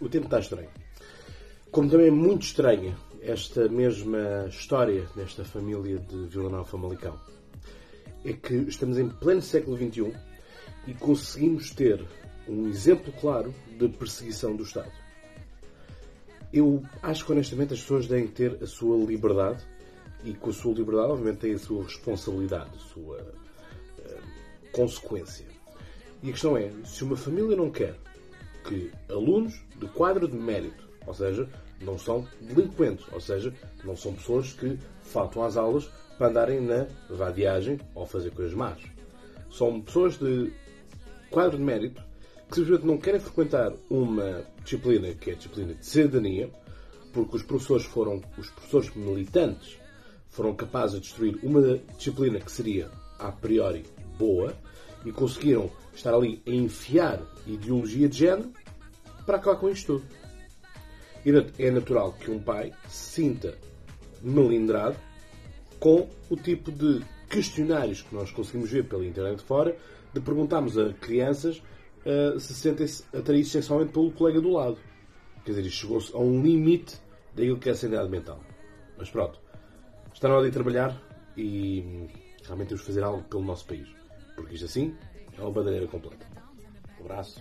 o tempo está estranho. Como também é muito estranha esta mesma história nesta família de Vila Nova Famalicão. É que estamos em pleno século XXI e conseguimos ter um exemplo claro de perseguição do Estado. Eu acho que honestamente as pessoas devem ter a sua liberdade e com a sua liberdade, obviamente, têm a sua responsabilidade, a sua uh, consequência. E a questão é: se uma família não quer que alunos de quadro de mérito, ou seja, não são delinquentes, ou seja, não são pessoas que faltam às aulas para andarem na vadiagem ou fazer coisas más. São pessoas de quadro de mérito que simplesmente não querem frequentar uma disciplina que é a disciplina de cidadania, porque os professores foram, os professores militantes foram capazes de destruir uma disciplina que seria a priori boa e conseguiram estar ali a enfiar ideologia de género para acabar com isto tudo. E é natural que um pai se sinta melindrado com o tipo de questionários que nós conseguimos ver pela internet fora, de perguntarmos a crianças uh, se sentem-se atraídos sexualmente pelo colega do lado. Quer dizer, chegou-se a um limite daquilo que é a sanidade mental. Mas pronto, está na hora de trabalhar e realmente temos de fazer algo pelo nosso país. Porque isto assim é uma bandeireira completa. Um abraço.